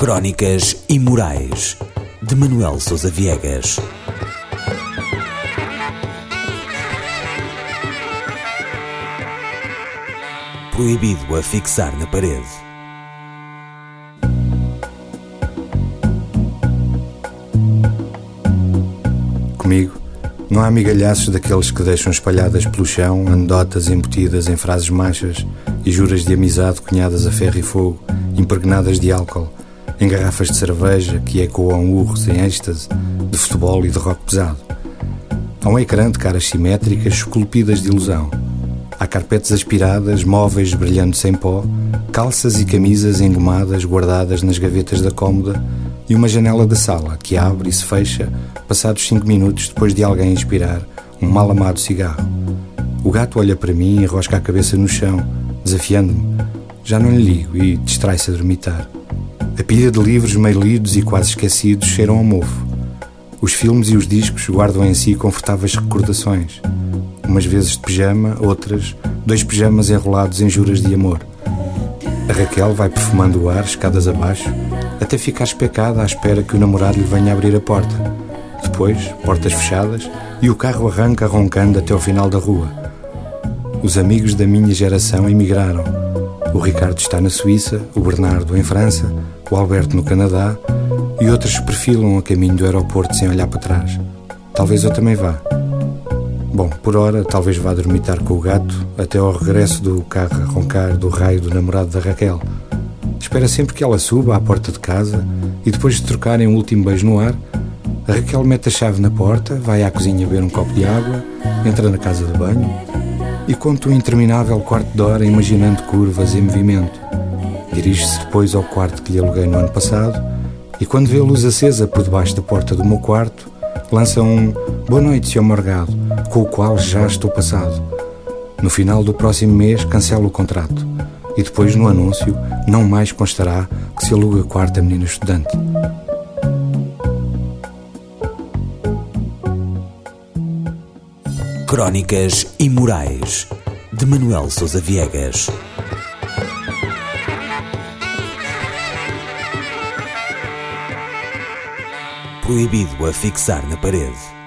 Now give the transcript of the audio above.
Crónicas Imorais de Manuel Sousa Viegas. Proibido a fixar na parede. Comigo, não há migalhaços daqueles que deixam espalhadas pelo chão anedotas embutidas em frases machas e juras de amizade cunhadas a ferro e fogo, impregnadas de álcool, em garrafas de cerveja que ecoam urros em êxtase, de futebol e de rock pesado. Há um ecrã de caras simétricas esculpidas de ilusão. Há carpetes aspiradas, móveis brilhando sem pó, calças e camisas engomadas guardadas nas gavetas da cômoda e uma janela da sala que abre e se fecha passados cinco minutos depois de alguém inspirar um mal amado cigarro. O gato olha para mim e enrosca a cabeça no chão, desafiando-me. Já não lhe ligo e distrai-se a dormitar. A pilha de livros meio lidos e quase esquecidos cheiram ao mofo. Os filmes e os discos guardam em si confortáveis recordações. Umas vezes de pijama, outras, dois pijamas enrolados em juras de amor. A Raquel vai perfumando o ar, escadas abaixo, até ficar especada à espera que o namorado lhe venha abrir a porta. Depois, portas fechadas e o carro arranca roncando até ao final da rua. Os amigos da minha geração emigraram. O Ricardo está na Suíça, o Bernardo em França, o Alberto no Canadá e outros perfilam a caminho do aeroporto sem olhar para trás. Talvez eu também vá. Bom, por hora, talvez vá dormitar com o gato até ao regresso do carro a roncar do raio do namorado da Raquel. Espera sempre que ela suba à porta de casa e depois de trocarem um último beijo no ar, a Raquel mete a chave na porta, vai à cozinha beber um copo de água, entra na casa de banho e conta um interminável quarto de hora imaginando curvas em movimento. Dirige-se depois ao quarto que lhe aluguei no ano passado e quando vê a luz acesa por debaixo da porta do meu quarto, lança um Boa noite, Sr. Morgado, com o qual já estou passado. No final do próximo mês cancelo o contrato e depois no anúncio não mais constará que se aluga quarto a menina estudante. Crónicas Imorais de Manuel Sousa Viegas. Proibido a fixar na parede.